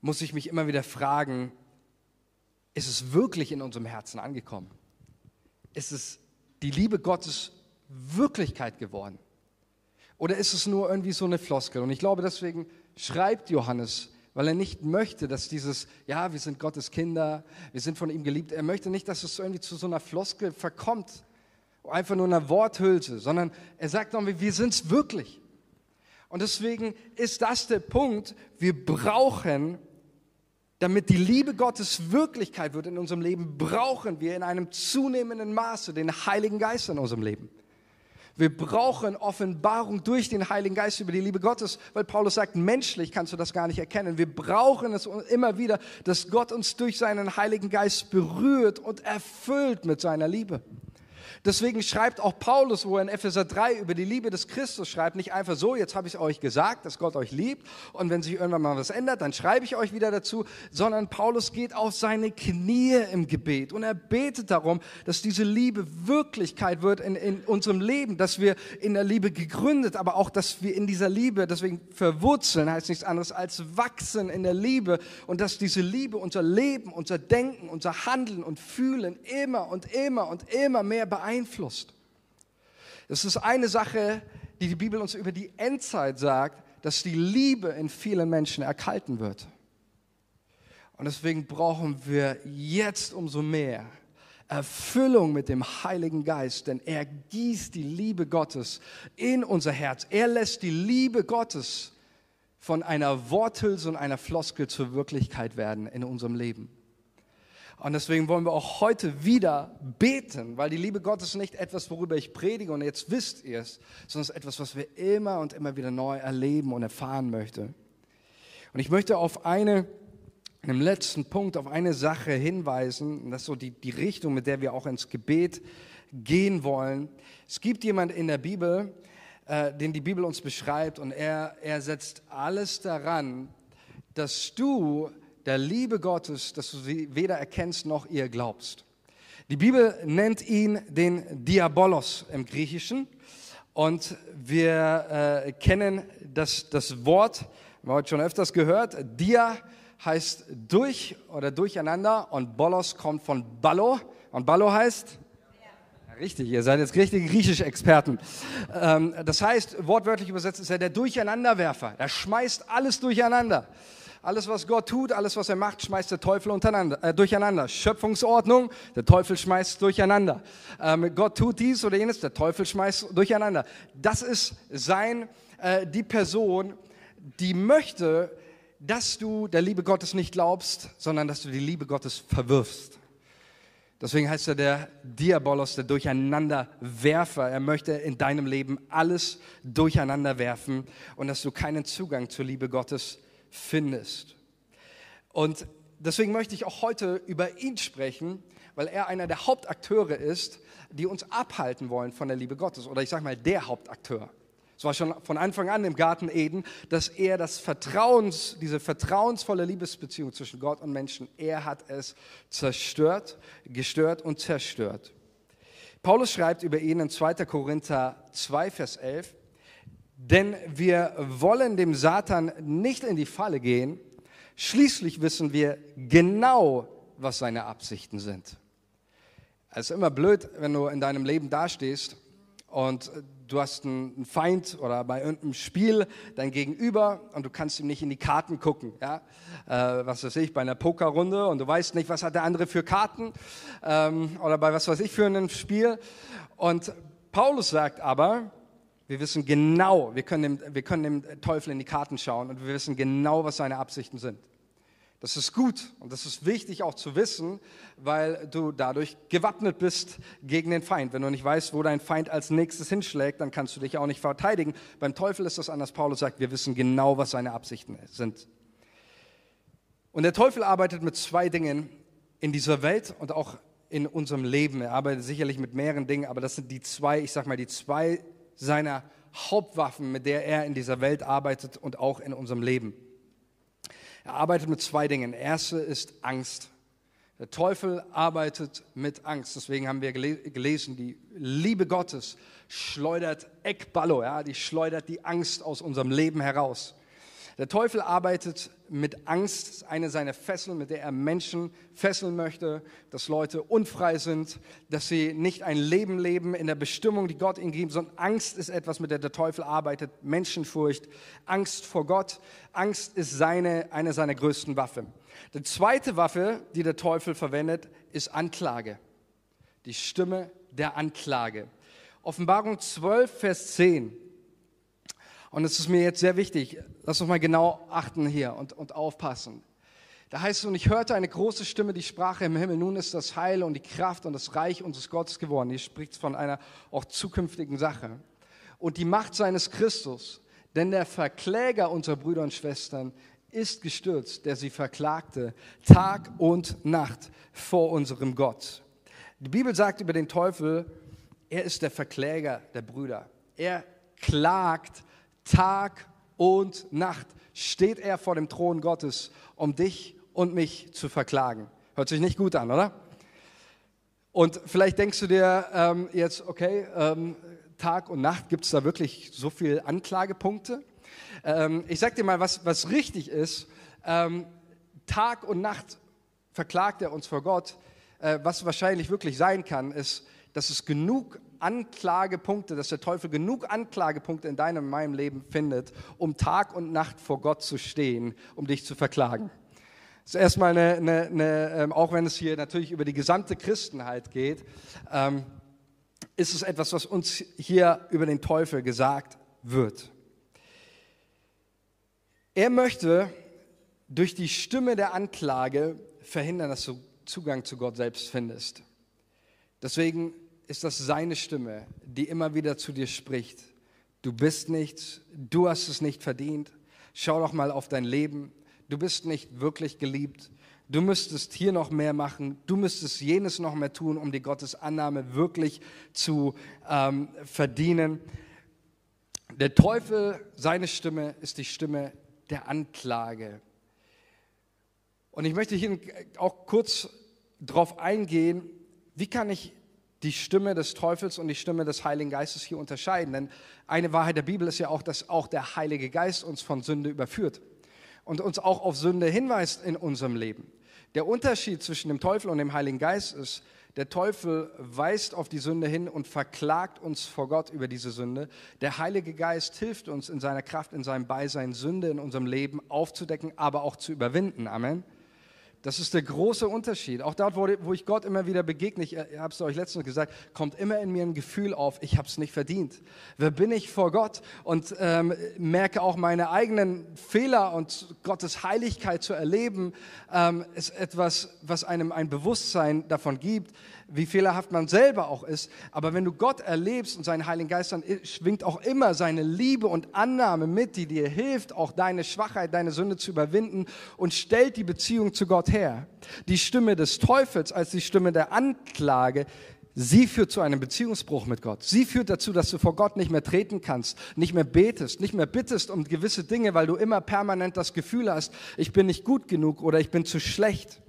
muss ich mich immer wieder fragen, ist es wirklich in unserem Herzen angekommen? Ist es die Liebe Gottes Wirklichkeit geworden? Oder ist es nur irgendwie so eine Floskel? Und ich glaube, deswegen schreibt Johannes, weil er nicht möchte, dass dieses, ja, wir sind Gottes Kinder, wir sind von ihm geliebt, er möchte nicht, dass es irgendwie zu so einer Floskel verkommt, einfach nur einer Worthülse, sondern er sagt nochmal, wir sind es wirklich. Und deswegen ist das der Punkt, wir brauchen damit die Liebe Gottes Wirklichkeit wird in unserem Leben, brauchen wir in einem zunehmenden Maße den Heiligen Geist in unserem Leben. Wir brauchen Offenbarung durch den Heiligen Geist über die Liebe Gottes, weil Paulus sagt, menschlich kannst du das gar nicht erkennen. Wir brauchen es immer wieder, dass Gott uns durch seinen Heiligen Geist berührt und erfüllt mit seiner Liebe. Deswegen schreibt auch Paulus, wo er in Epheser 3 über die Liebe des Christus schreibt, nicht einfach so, jetzt habe ich euch gesagt, dass Gott euch liebt und wenn sich irgendwann mal was ändert, dann schreibe ich euch wieder dazu, sondern Paulus geht auf seine Knie im Gebet und er betet darum, dass diese Liebe Wirklichkeit wird in, in unserem Leben, dass wir in der Liebe gegründet, aber auch, dass wir in dieser Liebe, deswegen verwurzeln, heißt nichts anderes als wachsen in der Liebe und dass diese Liebe unser Leben, unser Denken, unser Handeln und Fühlen immer und immer und immer mehr beeinflusst beeinflusst. Das ist eine Sache, die die Bibel uns über die Endzeit sagt, dass die Liebe in vielen Menschen erkalten wird. Und deswegen brauchen wir jetzt umso mehr Erfüllung mit dem Heiligen Geist, denn er gießt die Liebe Gottes in unser Herz. Er lässt die Liebe Gottes von einer Worthülse und einer Floskel zur Wirklichkeit werden in unserem Leben. Und deswegen wollen wir auch heute wieder beten, weil die Liebe Gottes nicht etwas, worüber ich predige und jetzt wisst ihr es, sondern es ist etwas, was wir immer und immer wieder neu erleben und erfahren möchten. Und ich möchte auf eine, im letzten Punkt, auf eine Sache hinweisen, und das ist so die, die Richtung, mit der wir auch ins Gebet gehen wollen. Es gibt jemand in der Bibel, äh, den die Bibel uns beschreibt und er, er setzt alles daran, dass du der Liebe Gottes, dass du sie weder erkennst noch ihr glaubst. Die Bibel nennt ihn den Diabolos im Griechischen und wir äh, kennen das, das Wort, wir haben heute schon öfters gehört, Dia heißt durch oder durcheinander und Bolos kommt von Ballo und Ballo heißt Richtig, ihr seid jetzt richtige griechische Experten. Ähm, das heißt, wortwörtlich übersetzt ist er der Durcheinanderwerfer. Er schmeißt alles durcheinander. Alles, was Gott tut, alles, was er macht, schmeißt der Teufel äh, durcheinander. Schöpfungsordnung, der Teufel schmeißt durcheinander. Ähm, Gott tut dies oder jenes, der Teufel schmeißt durcheinander. Das ist sein, äh, die Person, die möchte, dass du der Liebe Gottes nicht glaubst, sondern dass du die Liebe Gottes verwirfst. Deswegen heißt er der Diabolos, der Durcheinanderwerfer. Er möchte in deinem Leben alles durcheinander werfen und dass du keinen Zugang zur Liebe Gottes findest. Und deswegen möchte ich auch heute über ihn sprechen, weil er einer der Hauptakteure ist, die uns abhalten wollen von der Liebe Gottes. Oder ich sage mal, der Hauptakteur. Es war schon von Anfang an im Garten Eden, dass er das Vertrauens, diese vertrauensvolle Liebesbeziehung zwischen Gott und Menschen, er hat es zerstört, gestört und zerstört. Paulus schreibt über ihn in 2. Korinther 2, Vers 11, denn wir wollen dem Satan nicht in die Falle gehen, schließlich wissen wir genau, was seine Absichten sind. Es ist immer blöd, wenn du in deinem Leben dastehst und du hast einen Feind oder bei irgendeinem Spiel dein Gegenüber und du kannst ihm nicht in die Karten gucken. Ja? Äh, was weiß ich, bei einer Pokerrunde und du weißt nicht, was hat der andere für Karten ähm, oder bei was weiß ich für einem Spiel. Und Paulus sagt aber, wir wissen genau, wir können, dem, wir können dem Teufel in die Karten schauen und wir wissen genau, was seine Absichten sind. Das ist gut und das ist wichtig auch zu wissen, weil du dadurch gewappnet bist gegen den Feind. Wenn du nicht weißt, wo dein Feind als nächstes hinschlägt, dann kannst du dich auch nicht verteidigen. Beim Teufel ist das anders. Paulus sagt, wir wissen genau, was seine Absichten sind. Und der Teufel arbeitet mit zwei Dingen in dieser Welt und auch in unserem Leben. Er arbeitet sicherlich mit mehreren Dingen, aber das sind die zwei, ich sag mal, die zwei seiner Hauptwaffen, mit der er in dieser Welt arbeitet und auch in unserem Leben. Er arbeitet mit zwei Dingen. erste ist Angst. Der Teufel arbeitet mit Angst. Deswegen haben wir gelesen, die Liebe Gottes schleudert Ekballo, ja, die schleudert die Angst aus unserem Leben heraus. Der Teufel arbeitet mit Angst, eine seiner Fesseln, mit der er Menschen fesseln möchte, dass Leute unfrei sind, dass sie nicht ein Leben leben in der Bestimmung, die Gott ihnen gibt, sondern Angst ist etwas, mit der der Teufel arbeitet, Menschenfurcht, Angst vor Gott. Angst ist seine, eine seiner größten Waffen. Die zweite Waffe, die der Teufel verwendet, ist Anklage. Die Stimme der Anklage. Offenbarung 12, Vers 10 und es ist mir jetzt sehr wichtig, lass uns mal genau achten hier und, und aufpassen. Da heißt es, und ich hörte eine große Stimme, die sprach im Himmel, nun ist das Heil und die Kraft und das Reich unseres Gottes geworden. Hier spricht von einer auch zukünftigen Sache. Und die Macht seines Christus, denn der Verkläger unserer Brüder und Schwestern ist gestürzt, der sie verklagte, Tag und Nacht vor unserem Gott. Die Bibel sagt über den Teufel, er ist der Verkläger der Brüder. Er klagt Tag und Nacht steht er vor dem Thron Gottes, um dich und mich zu verklagen. Hört sich nicht gut an, oder? Und vielleicht denkst du dir ähm, jetzt, okay, ähm, Tag und Nacht, gibt es da wirklich so viele Anklagepunkte? Ähm, ich sag dir mal, was, was richtig ist. Ähm, Tag und Nacht verklagt er uns vor Gott. Äh, was wahrscheinlich wirklich sein kann, ist, dass es genug Anklagepunkte, dass der Teufel genug Anklagepunkte in deinem und meinem Leben findet, um Tag und Nacht vor Gott zu stehen, um dich zu verklagen. Das ist erstmal eine, eine, eine ähm, auch wenn es hier natürlich über die gesamte Christenheit geht, ähm, ist es etwas, was uns hier über den Teufel gesagt wird. Er möchte durch die Stimme der Anklage verhindern, dass du Zugang zu Gott selbst findest. Deswegen ist das seine Stimme, die immer wieder zu dir spricht. Du bist nichts, du hast es nicht verdient. Schau doch mal auf dein Leben. Du bist nicht wirklich geliebt. Du müsstest hier noch mehr machen. Du müsstest jenes noch mehr tun, um die Gottes Annahme wirklich zu ähm, verdienen. Der Teufel, seine Stimme ist die Stimme der Anklage. Und ich möchte hier auch kurz darauf eingehen, wie kann ich die Stimme des Teufels und die Stimme des Heiligen Geistes hier unterscheiden. Denn eine Wahrheit der Bibel ist ja auch, dass auch der Heilige Geist uns von Sünde überführt und uns auch auf Sünde hinweist in unserem Leben. Der Unterschied zwischen dem Teufel und dem Heiligen Geist ist, der Teufel weist auf die Sünde hin und verklagt uns vor Gott über diese Sünde. Der Heilige Geist hilft uns in seiner Kraft, in seinem Beisein, Sünde in unserem Leben aufzudecken, aber auch zu überwinden. Amen. Das ist der große Unterschied. Auch dort, wo, ich Gott immer wieder begegne, ich äh, habe es euch letztens gesagt, kommt immer in mir ein Gefühl auf, ich habe es nicht verdient. Wer bin ich vor Gott? Und ähm, merke auch meine eigenen Fehler und Gottes Heiligkeit zu erleben, ähm, ist etwas, was einem ein Bewusstsein davon gibt, wie fehlerhaft man selber auch ist. Aber wenn du Gott erlebst und seinen Heiligen Geist, dann schwingt auch immer seine Liebe und Annahme mit, die dir hilft, auch deine Schwachheit, deine Sünde zu überwinden und stellt die Beziehung zu Gott her. Die Stimme des Teufels als die Stimme der Anklage Sie führt zu einem Beziehungsbruch mit Gott. Sie führt dazu, dass du vor Gott nicht mehr treten kannst, nicht mehr betest, nicht mehr bittest um gewisse Dinge, weil du immer permanent das Gefühl hast, ich bin nicht gut genug oder ich bin zu schlecht.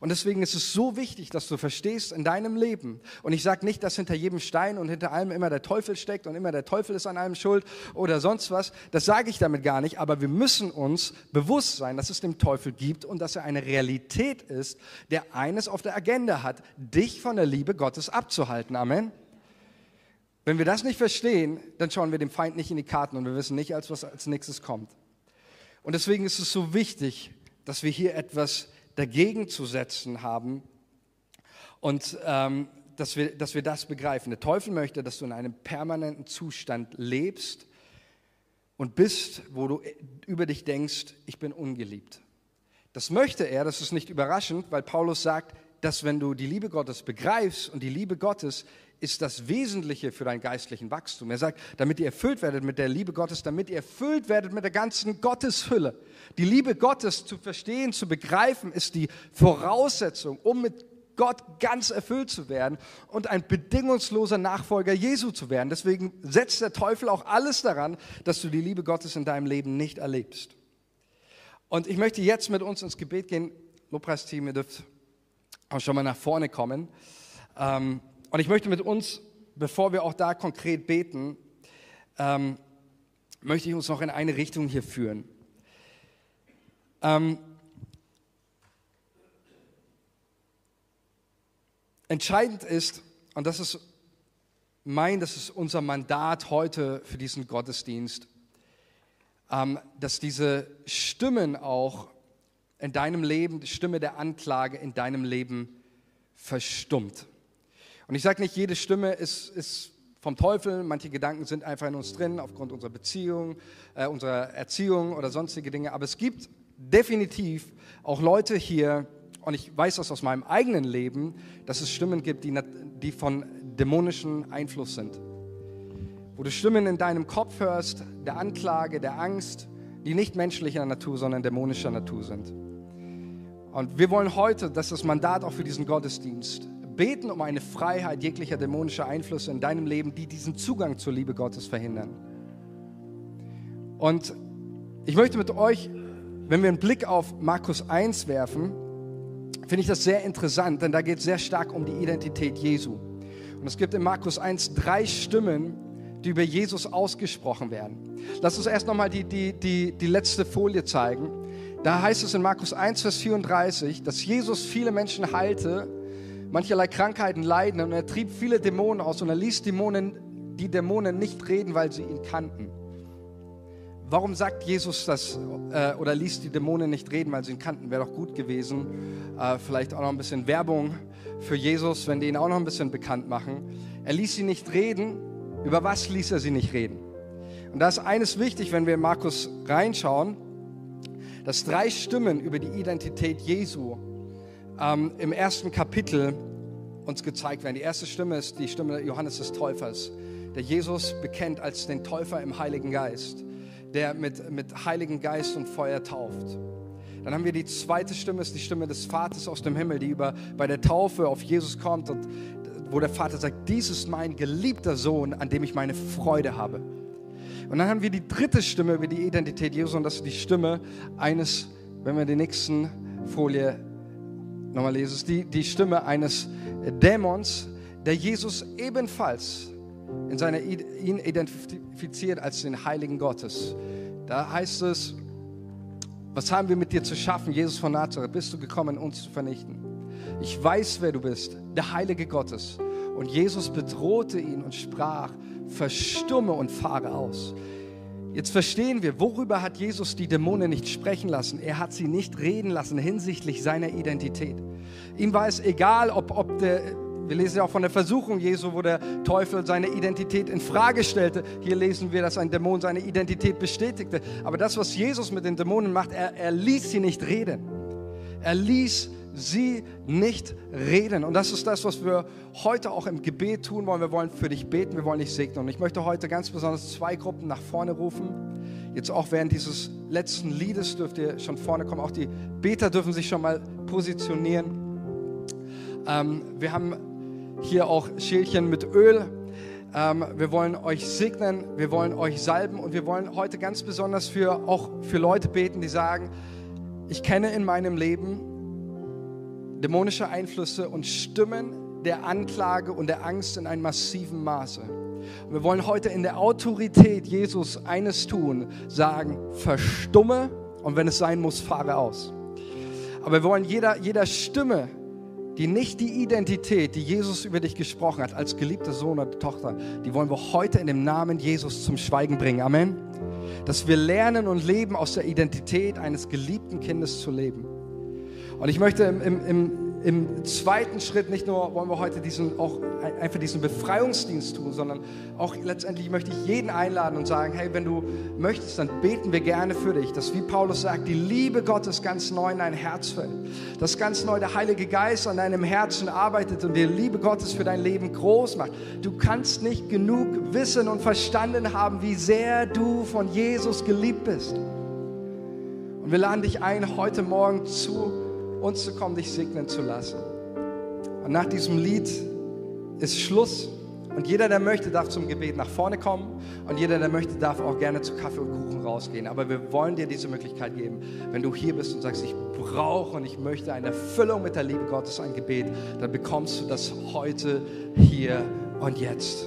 Und deswegen ist es so wichtig, dass du verstehst in deinem Leben. Und ich sage nicht, dass hinter jedem Stein und hinter allem immer der Teufel steckt und immer der Teufel ist an allem schuld oder sonst was. Das sage ich damit gar nicht. Aber wir müssen uns bewusst sein, dass es dem Teufel gibt und dass er eine Realität ist, der eines auf der Agenda hat, dich von der Liebe Gottes abzuhalten. Amen. Wenn wir das nicht verstehen, dann schauen wir dem Feind nicht in die Karten und wir wissen nicht, als was als nächstes kommt. Und deswegen ist es so wichtig, dass wir hier etwas dagegen zu setzen haben und ähm, dass, wir, dass wir das begreifen. Der Teufel möchte, dass du in einem permanenten Zustand lebst und bist, wo du über dich denkst, ich bin ungeliebt. Das möchte er, das ist nicht überraschend, weil Paulus sagt, dass wenn du die Liebe Gottes begreifst und die Liebe Gottes ist das Wesentliche für dein geistlichen Wachstum. Er sagt, damit ihr erfüllt werdet mit der Liebe Gottes, damit ihr erfüllt werdet mit der ganzen Gotteshülle. Die Liebe Gottes zu verstehen, zu begreifen, ist die Voraussetzung, um mit Gott ganz erfüllt zu werden und ein bedingungsloser Nachfolger Jesu zu werden. Deswegen setzt der Teufel auch alles daran, dass du die Liebe Gottes in deinem Leben nicht erlebst. Und ich möchte jetzt mit uns ins Gebet gehen. Lobpreisteam, ihr dürft auch schon mal nach vorne kommen. Ähm, und ich möchte mit uns, bevor wir auch da konkret beten, ähm, möchte ich uns noch in eine Richtung hier führen. Ähm, entscheidend ist, und das ist mein, das ist unser Mandat heute für diesen Gottesdienst, dass diese Stimmen auch in deinem Leben, die Stimme der Anklage in deinem Leben verstummt. Und ich sage nicht, jede Stimme ist, ist vom Teufel, manche Gedanken sind einfach in uns drin, aufgrund unserer Beziehung, äh, unserer Erziehung oder sonstige Dinge. Aber es gibt definitiv auch Leute hier, und ich weiß das aus meinem eigenen Leben, dass es Stimmen gibt, die, die von dämonischen Einfluss sind. Wo du Stimmen in deinem Kopf hörst, der Anklage, der Angst, die nicht menschlicher Natur, sondern dämonischer Natur sind. Und wir wollen heute, das ist das Mandat auch für diesen Gottesdienst, beten um eine Freiheit jeglicher dämonischer Einflüsse in deinem Leben, die diesen Zugang zur Liebe Gottes verhindern. Und ich möchte mit euch, wenn wir einen Blick auf Markus 1 werfen, finde ich das sehr interessant, denn da geht es sehr stark um die Identität Jesu. Und es gibt in Markus 1 drei Stimmen, die über Jesus ausgesprochen werden. Lass uns erst nochmal die, die, die, die letzte Folie zeigen. Da heißt es in Markus 1, Vers 34, dass Jesus viele Menschen heilte mancherlei Krankheiten leiden und er trieb viele Dämonen aus und er ließ Dämonen, die Dämonen nicht reden, weil sie ihn kannten. Warum sagt Jesus das äh, oder ließ die Dämonen nicht reden, weil sie ihn kannten? Wäre doch gut gewesen. Äh, vielleicht auch noch ein bisschen Werbung für Jesus, wenn die ihn auch noch ein bisschen bekannt machen. Er ließ sie nicht reden. Über was ließ er sie nicht reden? Und da ist eines wichtig, wenn wir in Markus reinschauen, dass drei Stimmen über die Identität Jesu ähm, im ersten Kapitel uns gezeigt werden. Die erste Stimme ist die Stimme Johannes des Täufers, der Jesus bekennt als den Täufer im Heiligen Geist, der mit, mit Heiligen Geist und Feuer tauft. Dann haben wir die zweite Stimme, ist die Stimme des Vaters aus dem Himmel, die über, bei der Taufe auf Jesus kommt und wo der Vater sagt, dies ist mein geliebter Sohn, an dem ich meine Freude habe. Und dann haben wir die dritte Stimme über die Identität Jesu und das ist die Stimme eines, wenn wir die nächsten Folie nochmal lese, ist die, die Stimme eines Dämons, der Jesus ebenfalls in seiner ihn identifiziert als den Heiligen Gottes. Da heißt es, was haben wir mit dir zu schaffen, Jesus von Nazareth? Bist du gekommen, uns zu vernichten? Ich weiß, wer du bist, der Heilige Gottes. Und Jesus bedrohte ihn und sprach, verstumme und fahre aus. Jetzt verstehen wir, worüber hat Jesus die Dämonen nicht sprechen lassen? Er hat sie nicht reden lassen hinsichtlich seiner Identität. Ihm war es egal, ob, ob der, wir lesen ja auch von der Versuchung Jesu, wo der Teufel seine Identität in Frage stellte. Hier lesen wir, dass ein Dämon seine Identität bestätigte. Aber das, was Jesus mit den Dämonen macht, er, er ließ sie nicht reden. Er ließ sie nicht reden. Und das ist das, was wir heute auch im Gebet tun wollen. Wir wollen für dich beten, wir wollen dich segnen. Und ich möchte heute ganz besonders zwei Gruppen nach vorne rufen. Jetzt auch während dieses letzten Liedes dürft ihr schon vorne kommen. Auch die Beter dürfen sich schon mal positionieren. Ähm, wir haben hier auch Schälchen mit Öl. Ähm, wir wollen euch segnen, wir wollen euch salben und wir wollen heute ganz besonders für, auch für Leute beten, die sagen, ich kenne in meinem Leben dämonische Einflüsse und Stimmen der Anklage und der Angst in einem massiven Maße. Und wir wollen heute in der Autorität Jesus eines tun, sagen, verstumme und wenn es sein muss, fahre aus. Aber wir wollen jeder, jeder Stimme, die nicht die Identität, die Jesus über dich gesprochen hat, als geliebter Sohn oder Tochter, die wollen wir heute in dem Namen Jesus zum Schweigen bringen. Amen. Dass wir lernen und leben, aus der Identität eines geliebten Kindes zu leben. Und ich möchte im, im, im, im zweiten Schritt nicht nur wollen wir heute diesen auch einfach diesen Befreiungsdienst tun, sondern auch letztendlich möchte ich jeden einladen und sagen, hey, wenn du möchtest, dann beten wir gerne für dich, dass wie Paulus sagt, die Liebe Gottes ganz neu in dein Herz fällt, dass ganz neu der Heilige Geist an deinem Herzen arbeitet und die Liebe Gottes für dein Leben groß macht. Du kannst nicht genug wissen und verstanden haben, wie sehr du von Jesus geliebt bist. Und wir laden dich ein, heute Morgen zu uns zu kommen, dich segnen zu lassen. Und nach diesem Lied ist Schluss. Und jeder, der möchte, darf zum Gebet nach vorne kommen. Und jeder, der möchte, darf auch gerne zu Kaffee und Kuchen rausgehen. Aber wir wollen dir diese Möglichkeit geben. Wenn du hier bist und sagst, ich brauche und ich möchte eine Erfüllung mit der Liebe Gottes, ein Gebet, dann bekommst du das heute, hier und jetzt.